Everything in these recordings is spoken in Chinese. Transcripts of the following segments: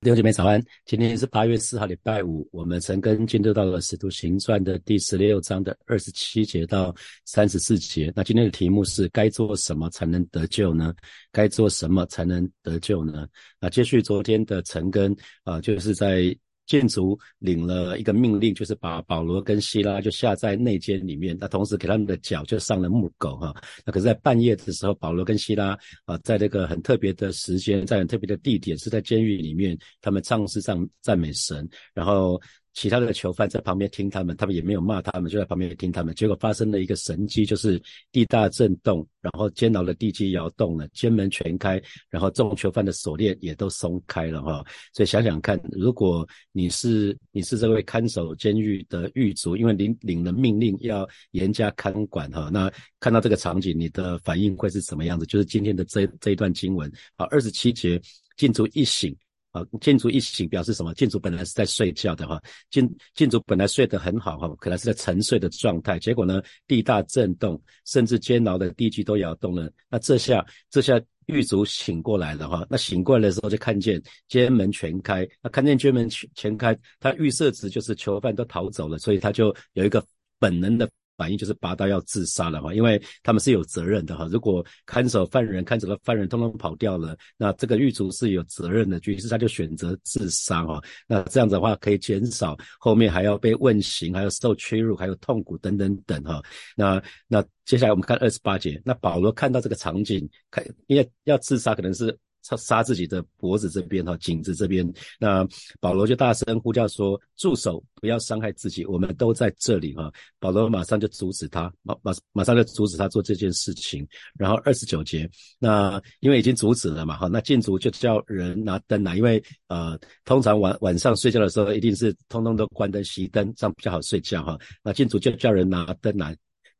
弟兄姐妹早安，今天是八月四号，礼拜五。我们曾跟进入到了《使徒行传》的第十六章的二十七节到三十四节。那今天的题目是：该做什么才能得救呢？该做什么才能得救呢？那接续昨天的陈根啊，就是在。建筑领了一个命令，就是把保罗跟希拉就下在内间里面，那同时给他们的脚就上了木狗哈。那可是，在半夜的时候，保罗跟希拉啊，在这个很特别的时间，在很特别的地点，是在监狱里面，他们唱诗赞赞美神，然后。其他的囚犯在旁边听他们，他们也没有骂他们，就在旁边听他们。结果发生了一个神迹，就是地大震动，然后监牢的地基摇动了，监门全开，然后众囚犯的锁链也都松开了哈。所以想想看，如果你是你是这位看守监狱的狱卒，因为领领了命令要严加看管哈，那看到这个场景，你的反应会是什么样子？就是今天的这这一段经文啊，二十七节，禁足一醒。啊，建筑一醒表示什么？建筑本来是在睡觉的哈，建建筑本来睡得很好哈，可能是在沉睡的状态。结果呢，地大震动，甚至监牢的地基都摇动了。那这下这下狱卒醒过来了哈，那醒过来的时候就看见监门全开，那看见监门全全开，他预设值就是囚犯都逃走了，所以他就有一个本能的。反应就是拔刀要自杀了哈，因为他们是有责任的哈。如果看守犯人、看守的犯人通通跑掉了，那这个狱卒是有责任的，于是他就选择自杀哈。那这样子的话，可以减少后面还要被问刑、还有受屈辱、还有痛苦等等等哈。那那接下来我们看二十八节，那保罗看到这个场景，看因为要自杀可能是。他杀自己的脖子这边哈，颈子这边，那保罗就大声呼叫说：“住手，不要伤害自己，我们都在这里哈。”保罗马上就阻止他，马马马上就阻止他做这件事情。然后二十九节，那因为已经阻止了嘛哈，那禁足就叫人拿灯来，因为呃，通常晚晚上睡觉的时候一定是通通都关灯熄灯，这样比较好睡觉哈。那禁足就叫人拿灯来。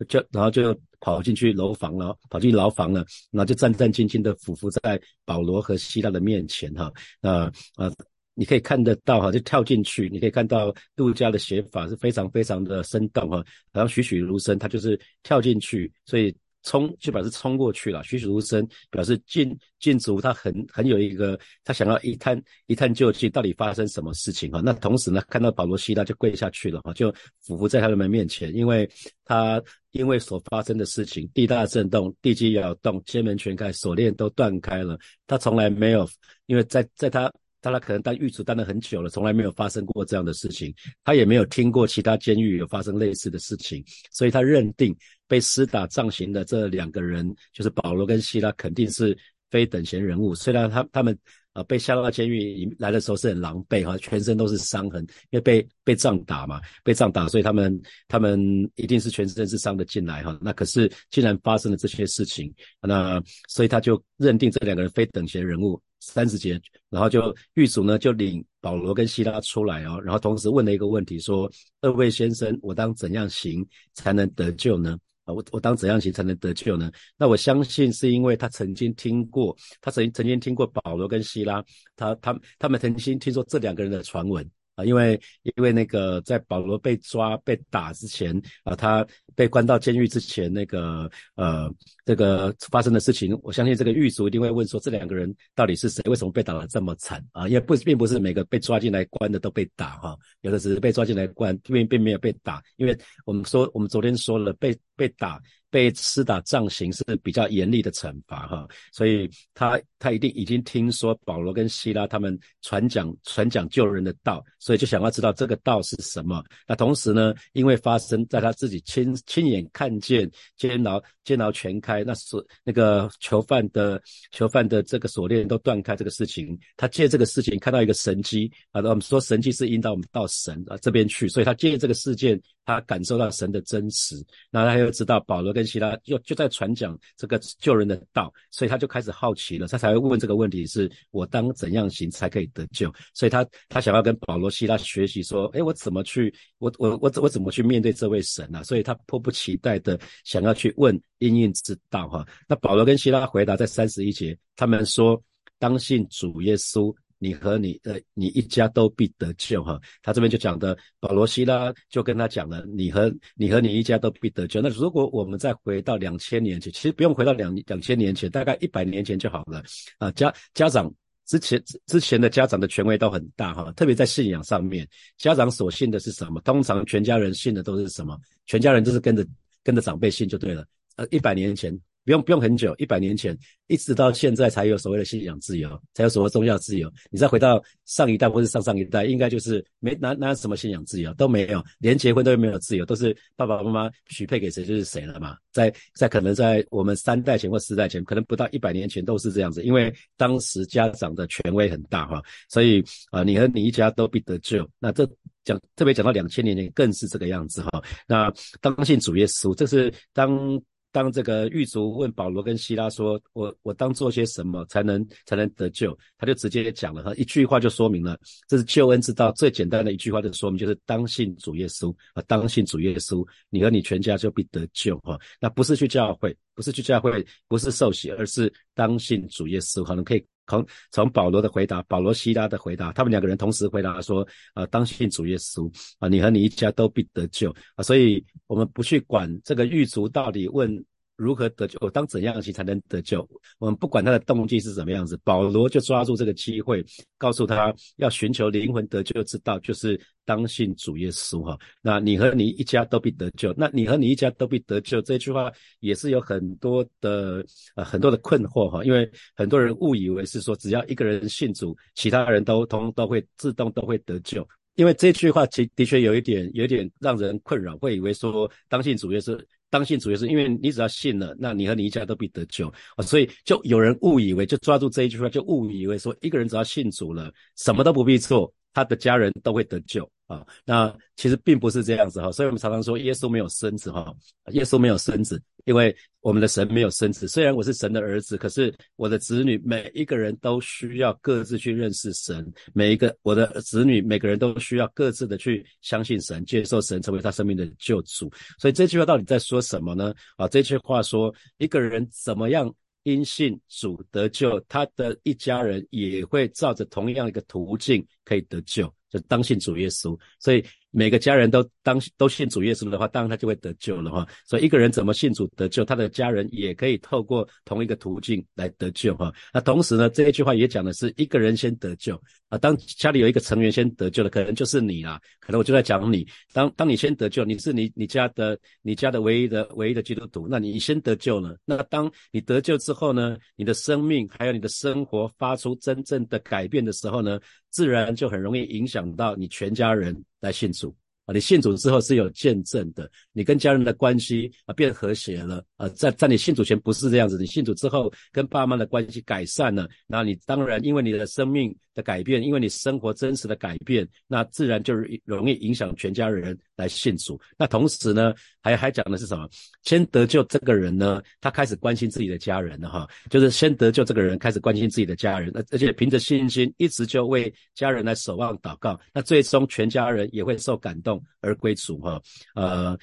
就然后就跑进去楼房了，跑进牢房了，然后就战战兢兢的匍匐在保罗和希腊的面前哈，那啊你可以看得到哈，就跳进去，你可以看到杜家的写法是非常非常的生动哈，然后栩栩如生，他就是跳进去，所以。冲就表示冲过去了，栩栩如生，表示进进足，他很很有一个，他想要一探一探究竟，到底发生什么事情哈。那同时呢，看到保罗希拉就跪下去了哈，就俯伏在他们面前，因为他因为所发生的事情，地大震动，地基摇动，监门全开，锁链都断开了，他从来没有，因为在在他。但他可能当狱卒当了很久了，从来没有发生过这样的事情，他也没有听过其他监狱有发生类似的事情，所以他认定被施打杖刑的这两个人，就是保罗跟希拉，肯定是非等闲人物。虽然他他们呃被下到监狱来的时候是很狼狈哈，全身都是伤痕，因为被被杖打嘛，被杖打，所以他们他们一定是全身是伤的进来哈。那可是既然发生了这些事情，那所以他就认定这两个人非等闲人物。三十节，然后就狱卒呢就领保罗跟希拉出来哦，然后同时问了一个问题，说：二位先生，我当怎样行才能得救呢？我我当怎样行才能得救呢？那我相信是因为他曾经听过，他曾曾经听过保罗跟希拉，他他他们曾经听说这两个人的传闻。啊，因为因为那个在保罗被抓被打之前啊，他被关到监狱之前，那个呃这个发生的事情，我相信这个狱卒一定会问说，这两个人到底是谁？为什么被打得这么惨啊？因为不并不是每个被抓进来关的都被打哈，有的只是被抓进来关，并并没有被打。因为我们说我们昨天说了，被被打。被施打杖刑是比较严厉的惩罚哈，所以他他一定已经听说保罗跟希拉他们传讲传讲救人的道，所以就想要知道这个道是什么。那同时呢，因为发生在他自己亲亲眼看见监牢监牢全开，那是那个囚犯的囚犯的这个锁链都断开这个事情，他借这个事情看到一个神机啊，我们说神机是引导我们到神啊这边去，所以他借这个事件。他感受到神的真实，那他又知道保罗跟希拉又就在传讲这个救人的道，所以他就开始好奇了，他才会问这个问题：是我当怎样行才可以得救？所以他他想要跟保罗希拉学习，说：哎，我怎么去？我我我我怎么去面对这位神呢？所以他迫不及待的想要去问应应之道哈。那保罗跟希拉回答在三十一节，他们说：当信主耶稣。你和你的你一家都必得救哈，他这边就讲的保罗希拉就跟他讲了，你和你和你一家都必得救。那如果我们再回到两千年前，其实不用回到两两千年前，大概一百年前就好了啊。家家长之前之前的家长的权威都很大哈，特别在信仰上面，家长所信的是什么？通常全家人信的都是什么？全家人都是跟着跟着长辈信就对了。呃，一百年前。不用不用很久，一百年前一直到现在才有所谓的信仰自由，才有所谓宗教自由。你再回到上一代或是上上一代，应该就是没哪哪什么信仰自由都没有，连结婚都没有自由，都是爸爸妈妈许配给谁就是谁了嘛。在在可能在我们三代前或四代前，可能不到一百年前都是这样子，因为当时家长的权威很大哈，所以啊你和你一家都必得救。那这讲特别讲到两千年前更是这个样子哈。那当信主耶稣，这是当。当这个狱卒问保罗跟希拉说：“我我当做些什么才能才能得救？”他就直接讲了，哈，一句话就说明了，这是救恩之道最简单的一句话的说明，就是当信主耶稣啊，当信主耶稣，你和你全家就必得救哈。那不是去教会，不是去教会，不是受洗，而是当信主耶稣，可能可以。从从保罗的回答，保罗希拉的回答，他们两个人同时回答说：“啊，当信主耶稣啊，你和你一家都必得救啊。”所以，我们不去管这个狱卒到底问。如何得救？当怎样行才能得救？我们不管他的动机是什么样子，保罗就抓住这个机会，告诉他要寻求灵魂得救之道，就是当信主耶稣哈。那你和你一家都必得救。那你和你一家都必得救这句话也是有很多的呃很多的困惑哈，因为很多人误以为是说只要一个人信主，其他人都通都会自动都会得救。因为这句话其的确有一点有点让人困扰，会以为说当信主耶稣。当信主也是，因为你只要信了，那你和你一家都必得救啊！所以就有人误以为，就抓住这一句话，就误以为说，一个人只要信主了，什么都不必做，他的家人都会得救啊！那其实并不是这样子哈，所以我们常常说，耶稣没有孙子哈，耶稣没有孙子。因为我们的神没有生子，虽然我是神的儿子，可是我的子女每一个人都需要各自去认识神，每一个我的子女每个人都需要各自的去相信神，接受神成为他生命的救主。所以这句话到底在说什么呢？啊，这句话说一个人怎么样阴性主得救，他的一家人也会照着同样一个途径可以得救，就当信主耶稣。所以。每个家人都当都信主耶稣的话，当然他就会得救了哈。所以一个人怎么信主得救，他的家人也可以透过同一个途径来得救哈。那同时呢，这一句话也讲的是一个人先得救啊。当家里有一个成员先得救的，可能就是你啦。可能我就在讲你，当当你先得救，你是你你家的你家的唯一的唯一的基督徒，那你先得救了。那当你得救之后呢，你的生命还有你的生活发出真正的改变的时候呢？自然就很容易影响到你全家人来信主。啊！你信主之后是有见证的，你跟家人的关系啊变和谐了啊！在在你信主前不是这样子，你信主之后跟爸妈的关系改善了，那你当然因为你的生命。的改变，因为你生活真实的改变，那自然就是容易影响全家人来信主。那同时呢，还还讲的是什么？先得救这个人呢，他开始关心自己的家人了哈，就是先得救这个人开始关心自己的家人，而而且凭着信心，一直就为家人来守望祷告。那最终全家人也会受感动而归主哈。呃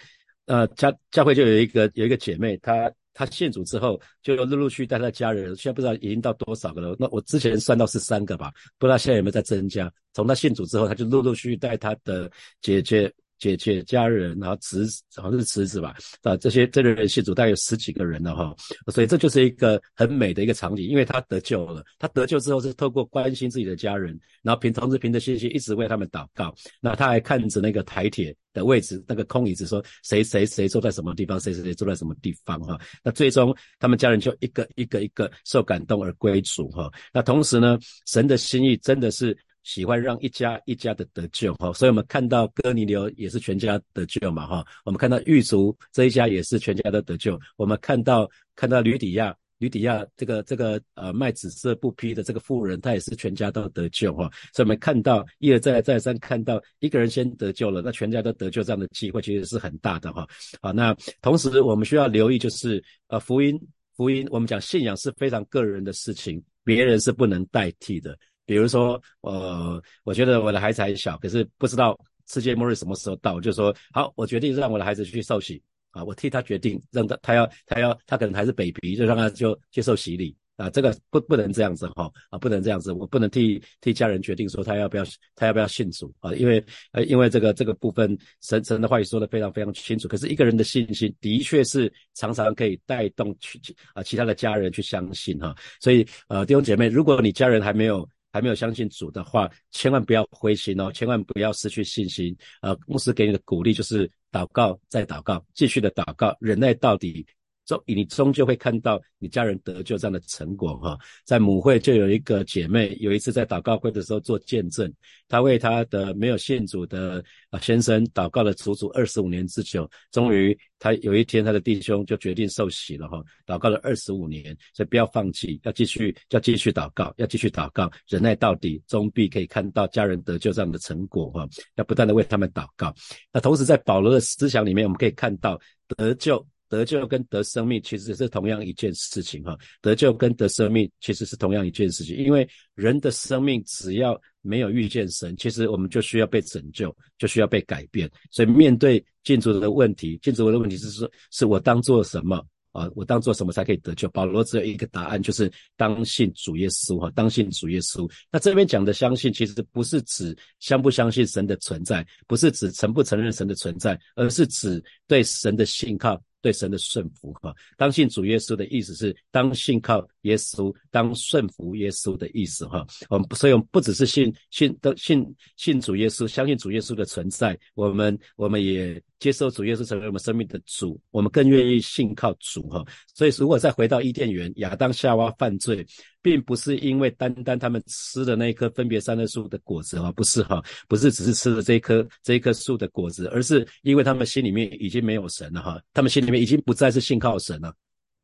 呃，教教会就有一个有一个姐妹，她。她信主之后，就陆陆续续带她家人，现在不知道已经到多少个了。那我之前算到是三个吧，不知道现在有没有在增加。从她信主之后，她就陆陆续续带她的姐姐、姐姐家人，然后侄好像是侄子吧，啊，这些这类人信主大概有十几个人了哈。所以这就是一个很美的一个场景，因为他得救了。他得救之后是透过关心自己的家人，然后凭同时凭着信心一直为他们祷告。那他还看着那个台铁。的位置，那个空椅子，说谁谁谁坐在什么地方，谁谁谁坐在什么地方哈。那最终他们家人就一个一个一个受感动而归主哈。那同时呢，神的心意真的是喜欢让一家一家的得救哈。所以我们看到哥尼流也是全家得救嘛哈。我们看到狱卒这一家也是全家都得救。我们看到看到吕底亚。吕底亚这个这个呃卖紫色布匹的这个妇人，她也是全家都得救哈，所以我们看到一而再再三看到一个人先得救了，那全家都得救这样的机会其实是很大的哈。好，那同时我们需要留意就是呃福音福音，我们讲信仰是非常个人的事情，别人是不能代替的。比如说呃，我觉得我的孩子还小，可是不知道世界末日什么时候到，就说好，我决定让我的孩子去受洗。啊，我替他决定，让他他要他要他可能还是 baby，就让他就接受洗礼。啊，这个不不能这样子哈啊，不能这样子，我不能替替家人决定说他要不要他要不要信主。啊，因为呃因为这个这个部分神神的话语说的非常非常清楚，可是一个人的信心的确是常常可以带动去啊其他的家人去相信哈，所以呃弟兄姐妹，如果你家人还没有还没有相信主的话，千万不要灰心哦，千万不要失去信心。呃，牧师给你的鼓励就是祷告，再祷告，继续的祷告，忍耐到底。终你终究会看到你家人得救这样的成果哈，在母会就有一个姐妹，有一次在祷告会的时候做见证，她为她的没有信主的啊先生祷告了足足二十五年之久，终于她有一天她的弟兄就决定受洗了哈，祷告了二十五年，所以不要放弃，要继续要继续祷告，要继续祷告，忍耐到底，终必可以看到家人得救这样的成果哈，要不断的为他们祷告。那同时在保罗的思想里面，我们可以看到得救。得救跟得生命其实是同样一件事情哈，得救跟得生命其实是同样一件事情，因为人的生命只要没有遇见神，其实我们就需要被拯救，就需要被改变。所以面对建筑的问题，建筑的问题是说，是我当做什么啊？我当做什么才可以得救？保罗只有一个答案，就是当信主耶稣哈，当信主耶稣。那这边讲的相信，其实不是指相不相信神的存在，不是指承不承认神的存在，而是指对神的信靠。对神的顺服哈，当信主耶稣的意思是当信靠耶稣，当顺服耶稣的意思哈。我们所以，我们不只是信信的信信主耶稣，相信主耶稣的存在，我们我们也接受主耶稣成为我们生命的主，我们更愿意信靠主哈。所以，如果再回到伊甸园，亚当夏娃犯罪。并不是因为单单他们吃的那一颗分别三棵树的果子哈，不是哈，不是只是吃了这一棵这一棵树的果子，而是因为他们心里面已经没有神了哈，他们心里面已经不再是信靠神了，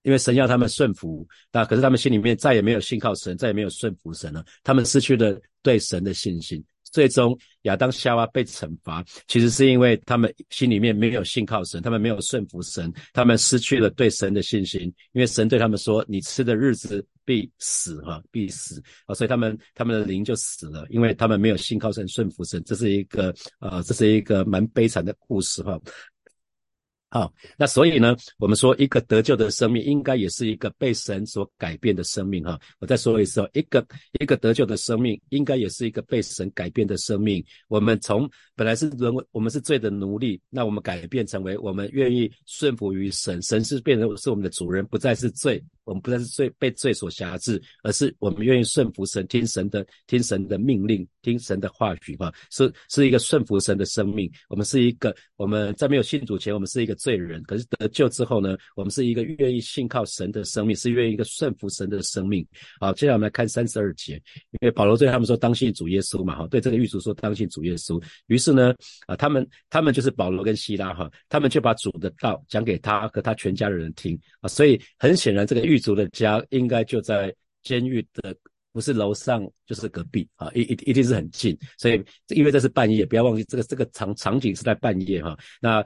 因为神要他们顺服，那可是他们心里面再也没有信靠神，再也没有顺服神了，他们失去了对神的信心。最终亚当夏娃被惩罚，其实是因为他们心里面没有信靠神，他们没有顺服神，他们失去了对神的信心。因为神对他们说：“你吃的日子必死，哈，必死啊！”所以他们他们的灵就死了，因为他们没有信靠神、顺服神。这是一个呃，这是一个蛮悲惨的故事，哈。好，那所以呢，我们说一个得救的生命，应该也是一个被神所改变的生命哈。我再说一次哦，一个一个得救的生命，应该也是一个被神改变的生命。我们从本来是人，我们是罪的奴隶，那我们改变成为我们愿意顺服于神，神是变成是我们的主人，不再是罪。我们不再是罪被罪所辖制，而是我们愿意顺服神，听神的听神的命令，听神的话语哈，是是一个顺服神的生命。我们是一个我们在没有信主前，我们是一个罪人，可是得救之后呢，我们是一个愿意信靠神的生命，是愿意一个顺服神的生命。好，接下来我们来看三十二节，因为保罗对他们说当信主耶稣嘛哈，对这个狱卒说当信主耶稣。于是呢，啊，他们他们就是保罗跟希拉哈，他们就把主的道讲给他和他全家的人听啊，所以很显然这个狱。卒的家应该就在监狱的，不是楼上就是隔壁啊，一一一定是很近，所以因为这是半夜，不要忘记这个这个场场景是在半夜哈，那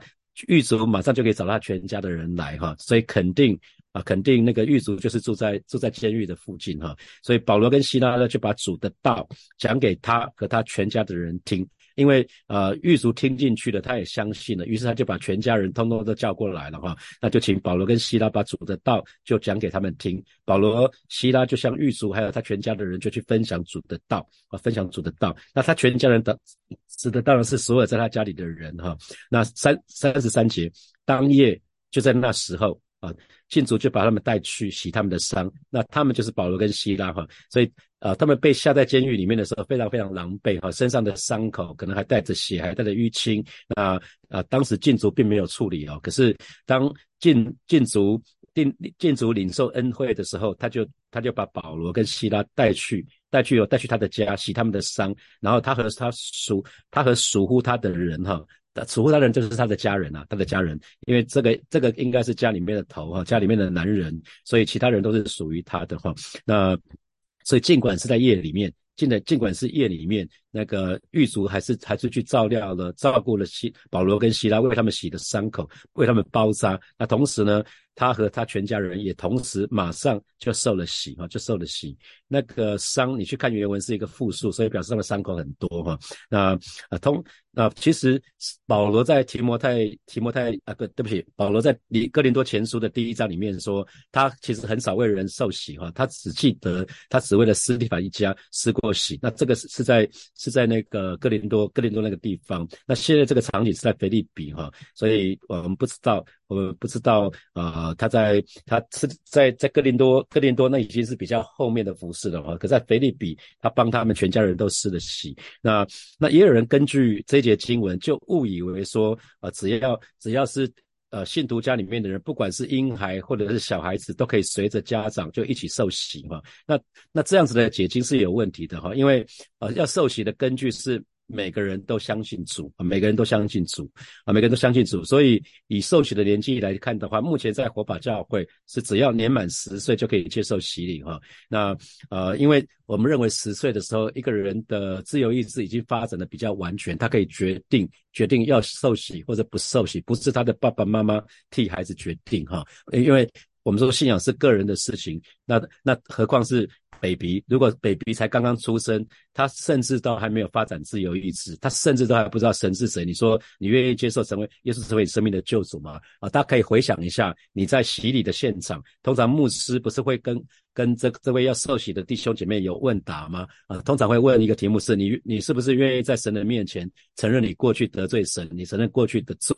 狱卒马上就可以找他全家的人来哈，所以肯定啊，肯定那个狱卒就是住在住在监狱的附近哈，所以保罗跟希拉呢就把主的道讲给他和他全家的人听。因为呃狱卒听进去了，他也相信了，于是他就把全家人通通都叫过来了哈，那就请保罗跟希拉把主的道就讲给他们听。保罗、希拉就像狱卒还有他全家的人就去分享主的道啊，分享主的道。那他全家人的指的当然是所有在他家里的人哈。那三三十三节当夜就在那时候啊，信主就把他们带去洗他们的伤。那他们就是保罗跟希拉哈，所以。啊，他们被下在监狱里面的时候，非常非常狼狈哈，身上的伤口可能还带着血，还带着淤青。那啊，当时禁足并没有处理哦。可是当禁禁足定禁足领受恩惠的时候，他就他就把保罗跟希拉带去带去哦，带去他的家洗他们的伤，然后他和他属他和属乎他的人哈，属乎他的人就是他的家人啊，他的家人，因为这个这个应该是家里面的头哈，家里面的男人，所以其他人都是属于他的哈。那所以，尽管是在夜里面，尽在尽管是夜里面，那个狱卒还是还是去照料了、照顾了希保罗跟希拉，为他们洗的伤口，为他们包扎。那同时呢，他和他全家人也同时马上就受了洗哈，就受了洗。那个伤，你去看原文是一个复数，所以表示他的伤口很多哈。那啊通。那其实保罗在提摩太提摩太啊不对不起，保罗在里哥林多前书的第一章里面说，他其实很少为人受洗哈，他只记得他只为了斯蒂凡一家施过洗。那这个是是在是在那个哥林多哥林多那个地方。那现在这个场景是在腓利比哈，所以我们不知道我们不知道，呃，他在他是在在哥林多，哥林多那已经是比较后面的服饰了哈。可在腓利比，他帮他们全家人都施了洗。那那也有人根据这一节经文，就误以为说，啊，只要只要是呃信徒家里面的人，不管是婴孩或者是小孩子，都可以随着家长就一起受洗哈。那那这样子的解经是有问题的哈，因为呃要受洗的根据是。每个人都相信主啊，每个人都相信主啊，每个人都相信主。所以以受洗的年纪来看的话，目前在火把教会是只要年满十岁就可以接受洗礼哈。那呃，因为我们认为十岁的时候，一个人的自由意志已经发展的比较完全，他可以决定决定要受洗或者不受洗，不是他的爸爸妈妈替孩子决定哈。因为我们说信仰是个人的事情，那那何况是。baby，如果 baby 才刚刚出生，他甚至都还没有发展自由意志，他甚至都还不知道神是谁。你说你愿意接受成为耶稣成为你生命的救主吗？啊，大家可以回想一下，你在洗礼的现场，通常牧师不是会跟跟这这位要受洗的弟兄姐妹有问答吗？啊，通常会问一个题目是你你是不是愿意在神的面前承认你过去得罪神，你承认过去的罪？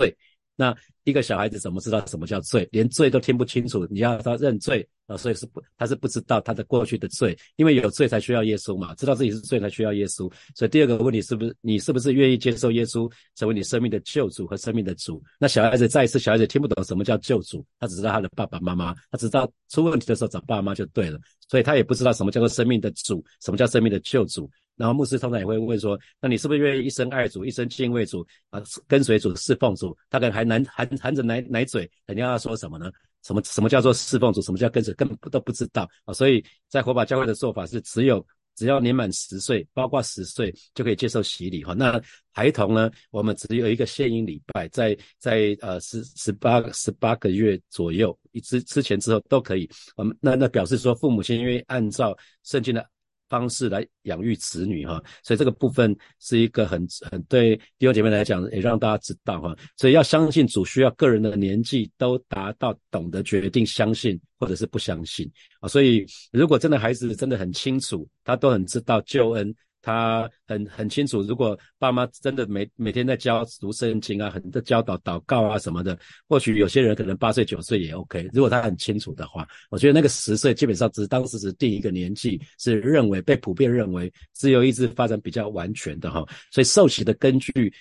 那一个小孩子怎么知道什么叫罪？连罪都听不清楚，你要他认罪啊，所以是不，他是不知道他的过去的罪，因为有罪才需要耶稣嘛，知道自己是罪才需要耶稣。所以第二个问题是不是你是不是愿意接受耶稣成为你生命的救主和生命的主？那小孩子再一次，小孩子听不懂什么叫救主，他只知道他的爸爸妈妈，他只知道出问题的时候找爸妈就对了，所以他也不知道什么叫做生命的主，什么叫生命的救主。然后牧师通常也会问说：“那你是不是愿意一生爱主，一生敬畏主啊，跟随主，侍奉主？”他可能还难含含着奶奶嘴，肯定要说什么呢？什么什么叫做侍奉主？什么叫跟随？根本都不知道啊！所以在火把教会的做法是，只有只要年满十岁，包括十岁就可以接受洗礼哈。那孩童呢？我们只有一个献婴礼拜，在在呃十十八十八个月左右，之之前之后都可以。我们那那表示说，父母亲愿意按照圣经的。方式来养育子女哈，所以这个部分是一个很很对弟兄姐妹来讲，也让大家知道哈。所以要相信主，需要个人的年纪都达到懂得决定相信或者是不相信啊。所以如果真的孩子真的很清楚，他都很知道救恩。他很很清楚，如果爸妈真的每每天在教读圣经啊，很多教导祷告啊什么的，或许有些人可能八岁九岁也 OK。如果他很清楚的话，我觉得那个十岁基本上只是当时只定一个年纪，是认为被普遍认为自由意志发展比较完全的哈。所以受洗的根据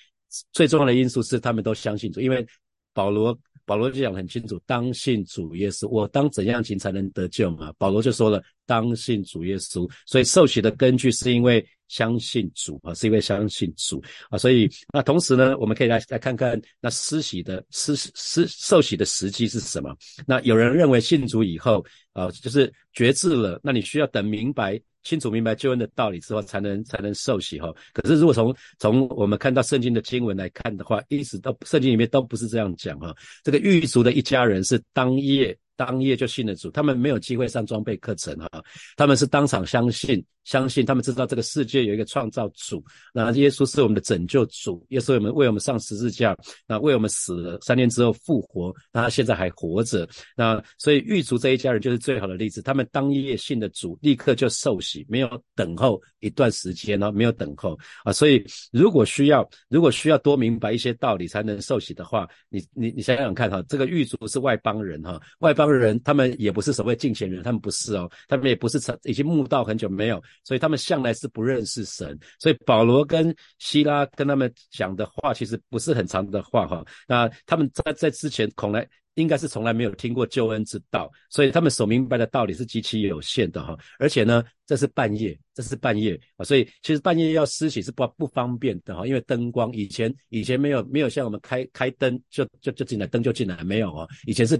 最重要的因素是他们都相信主，因为保罗保罗就讲很清楚，当信主耶稣，我当怎样行才能得救嘛？保罗就说了，当信主耶稣。所以受洗的根据是因为。相信主啊，是因为相信主啊，所以那同时呢，我们可以来来看看那施洗的施施受洗的时机是什么？那有人认为信主以后啊，就是觉知了，那你需要等明白清楚明白救恩的道理之后，才能才能受喜哈。可是如果从从我们看到圣经的经文来看的话，一直都圣经里面都不是这样讲哈。这个狱卒的一家人是当夜。当夜就信了主，他们没有机会上装备课程哈，他们是当场相信，相信他们知道这个世界有一个创造主，那耶稣是我们的拯救主，耶稣我们为我们上十字架，那为我们死了三天之后复活，那他现在还活着，那所以狱卒这一家人就是最好的例子，他们当夜信的主，立刻就受洗，没有等候一段时间呢，没有等候啊，所以如果需要，如果需要多明白一些道理才能受洗的话，你你你想想看哈，这个狱卒是外邦人哈，外邦。人，他们也不是所谓敬虔人，他们不是哦，他们也不是已经慕道很久没有，所以他们向来是不认识神。所以保罗跟希拉跟他们讲的话，其实不是很长的话哈。那他们在在之前，恐来应该是从来没有听过救恩之道，所以他们所明白的道理是极其有限的哈。而且呢，这是半夜，这是半夜啊，所以其实半夜要施洗是不不方便的哈，因为灯光以前以前没有没有像我们开开灯就就就进来灯就进来没有哦，以前是。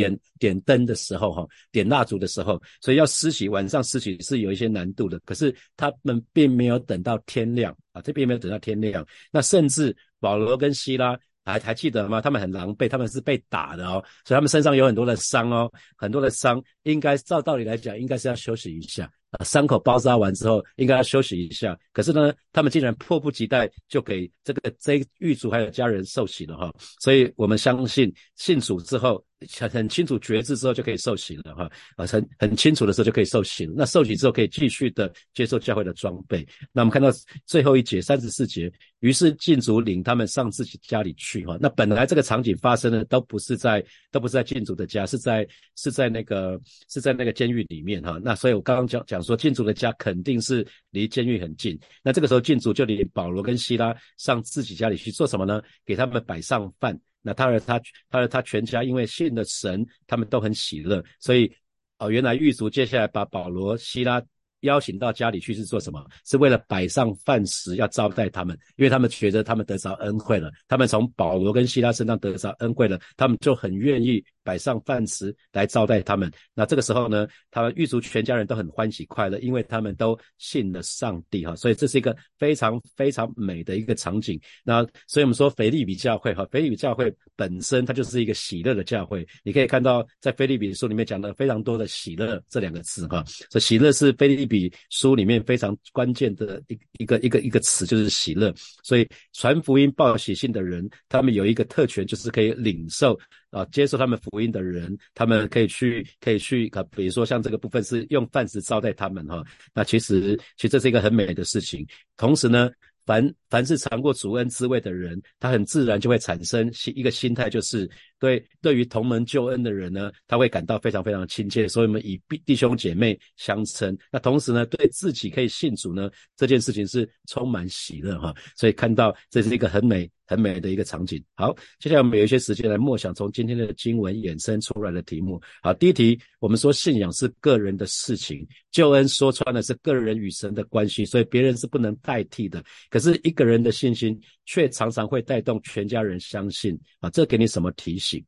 点点灯的时候，哈，点蜡烛的时候，所以要施洗，晚上施洗是有一些难度的。可是他们并没有等到天亮啊，这并没有等到天亮。那甚至保罗跟希拉还还记得吗？他们很狼狈，他们是被打的哦，所以他们身上有很多的伤哦，很多的伤，应该照道理来讲，应该是要休息一下。啊，伤口包扎完之后，应该要休息一下。可是呢，他们竟然迫不及待就给这个这狱卒还有家人受洗了哈。所以我们相信信主之后，很很清楚觉知之后就可以受洗了哈，啊，很很清楚的时候就可以受洗。那受洗之后可以继续的接受教会的装备。那我们看到最后一节三十四节，于是禁主领他们上自己家里去哈。那本来这个场景发生的都不是在都不是在禁主的家，是在是在那个是在那个监狱里面哈。那所以我刚刚讲讲说禁主的家肯定是离监狱很近。那这个时候禁主就领保罗跟希拉上自己家里去做什么呢？给他们摆上饭。那他和他，他和他全家因为信了神，他们都很喜乐，所以，哦，原来狱卒接下来把保罗、希拉。邀请到家里去是做什么？是为了摆上饭食，要招待他们，因为他们觉得他们得着恩惠了，他们从保罗跟希拉身上得着恩惠了，他们就很愿意摆上饭食来招待他们。那这个时候呢，他们狱卒全家人都很欢喜快乐，因为他们都信了上帝哈，所以这是一个非常非常美的一个场景。那所以我们说腓利比教会哈，腓利比教会本身它就是一个喜乐的教会。你可以看到在腓利比书里面讲了非常多的喜乐这两个字哈，这喜乐是腓利。比书里面非常关键的一一个一个一个词就是喜乐，所以传福音报喜信的人，他们有一个特权，就是可以领受啊，接受他们福音的人，他们可以去可以去啊，比如说像这个部分是用饭食招待他们哈，那其实其实这是一个很美的事情，同时呢。凡凡是尝过主恩滋味的人，他很自然就会产生心一个心态，就是对对于同门救恩的人呢，他会感到非常非常亲切，所以我们以弟弟兄姐妹相称。那同时呢，对自己可以信主呢，这件事情是充满喜乐哈。所以看到这是一个很美。很美的一个场景。好，接下来我们有一些时间来默想从今天的经文衍生出来的题目。好，第一题，我们说信仰是个人的事情，救恩说穿了是个人与神的关系，所以别人是不能代替的。可是一个人的信心却常常会带动全家人相信啊，这给你什么提醒？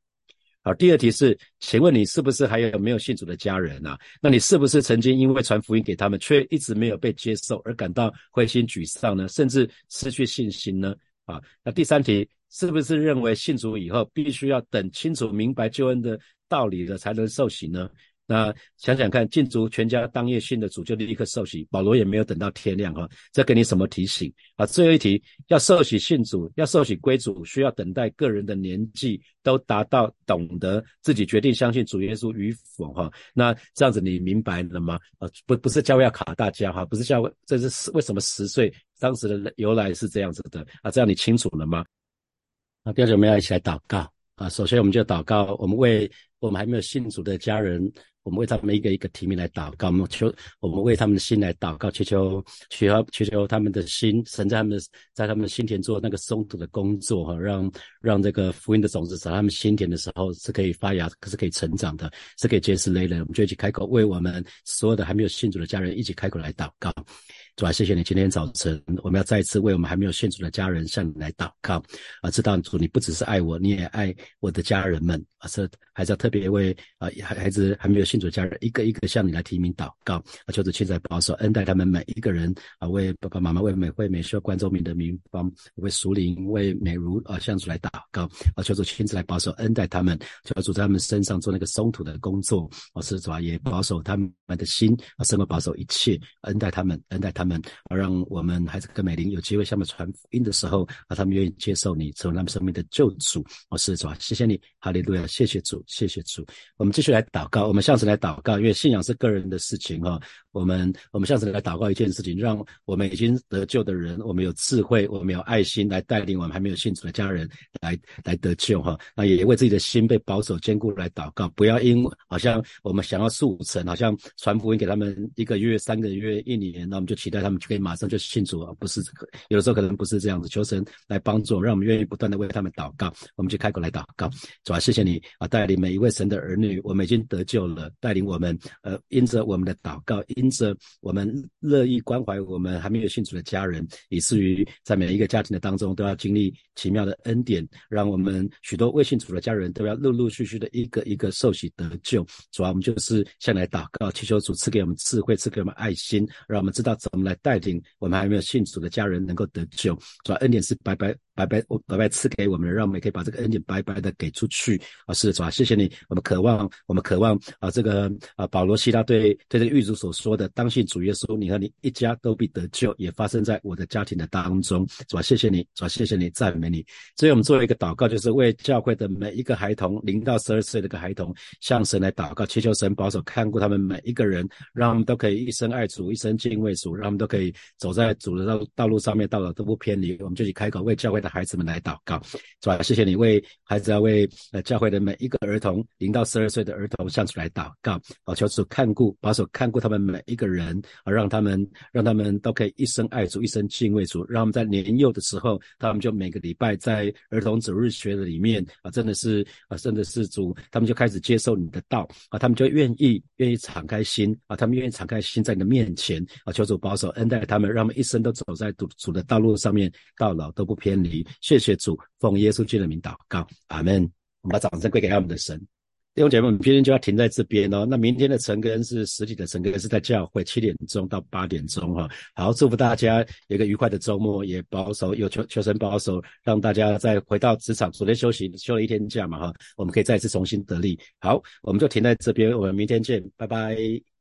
好，第二题是，请问你是不是还有没有信主的家人啊？那你是不是曾经因为传福音给他们，却一直没有被接受而感到灰心沮丧呢？甚至失去信心呢？啊，那第三题是不是认为信主以后必须要等清楚明白救恩的道理了才能受洗呢？那想想看，禁足全家当夜信的主就立刻受洗，保罗也没有等到天亮哈，这给你什么提醒啊？最后一题，要受洗信主，要受洗归主，需要等待个人的年纪都达到懂得自己决定相信主耶稣与否哈。那这样子你明白了吗？啊，不不是教会要卡大家哈，不是教会，这是为什么十岁当时的由来是这样子的啊？这样你清楚了吗？那第二我们要一起来祷告啊。首先我们就祷告，我们为我们还没有信主的家人。我们为他们一个一个提名来祷告，我们求我们为他们的心来祷告，祈求求求求求他们的心，神在他们的在他们的心田做那个松土的工作哈，让让这个福音的种子在他们心田的时候是可以发芽，可是可以成长的，是可以结实累累。我们就一起开口为我们所有的还没有信主的家人一起开口来祷告。主啊，谢谢你！今天早晨，我们要再一次为我们还没有信主的家人向你来祷告啊！知道主，你不只是爱我，你也爱我的家人们啊！是还是要特别为啊孩孩子还没有信主的家人一个一个向你来提名祷告啊！求主亲自保守恩待他们每一个人啊！为爸爸妈妈、为美惠美需要关注民的名方，为熟龄、为美如啊向主来祷告啊！求主亲自来保守恩待他们，求主在他们身上做那个松土的工作啊！是主啊，也保守他们的心啊，胜过保守一切，恩待他们，恩待他。而让我们孩子跟美玲有机会向他们传福音的时候，啊，他们愿意接受你，成为他们生命的救主。我是主啊，谢谢你，哈利路亚，谢谢主，谢谢主。我们继续来祷告，我们下次来祷告，因为信仰是个人的事情哈。我们我们向神来祷告一件事情，让我们已经得救的人，我们有智慧，我们有爱心来带领我们还没有信主的家人来来得救哈。那也为自己的心被保守坚固来祷告，不要因好像我们想要速成，好像传福音给他们一个月、三个月、一年，那我们就期待他们就可以马上就信主啊？不是，有的时候可能不是这样子。求神来帮助，让我们愿意不断的为他们祷告。我们就开口来祷告，主啊，谢谢你啊，带领每一位神的儿女，我们已经得救了，带领我们呃，因着我们的祷告，因着我们乐意关怀我们还没有信主的家人，以至于在每一个家庭的当中都要经历奇妙的恩典，让我们许多未信主的家人都要陆陆续续的一个一个受洗得救。主啊，我们就是向来祷告，祈求主赐给我们智慧，赐给我们爱心，让我们知道怎么来带领。我们还没有信主的家人能够得救，主要恩典是白白白白白白赐给我们，让我们也可以把这个恩典白白的给出去啊！是主啊，谢谢你，我们渴望，我们渴望啊，这个啊，保罗希拉对对这个狱主所说的，当信主耶稣，你和你一家都必得救，也发生在我的家庭的当中，主啊，谢谢你，主啊，谢谢你，赞美你。所以我们做一个祷告，就是为教会的每一个孩童，零到十二岁的一个孩童，向神来祷告，祈求神保守看顾他们每一个人，让他们都可以一生爱主，一生敬畏主，让他们都可以走在主的道道路上面，到了都不偏离。我们就去开口为教会的孩子们来祷告，是吧？谢谢你为孩子要为呃教会的每一个儿童，零到十二岁的儿童向主来祷告，啊，求主看顾，保守看顾他们每一个人，啊，让他们让他们都可以一生爱主，一生敬畏主，让他们在年幼的时候，他们就每个礼拜在儿童主日学的里面啊，真的是啊，真的是主，他们就开始接受你的道啊，他们就愿意愿意敞开心啊，他们愿意敞开心在你的面前啊，求主保守恩待他们，让他们一生都走在主主的道路上面，到老都不偏离。谢谢主，奉耶稣基督的名祷告，阿门。我们把掌声归给我们的神。弟兄姐妹们，今天就要停在这边哦。那明天的晨更是实体的晨更，是在教会七点钟到八点钟哈。好，祝福大家有一个愉快的周末，也保守有求求神保守，让大家再回到职场，昨天休息休了一天假嘛哈，我们可以再次重新得力。好，我们就停在这边，我们明天见，拜拜。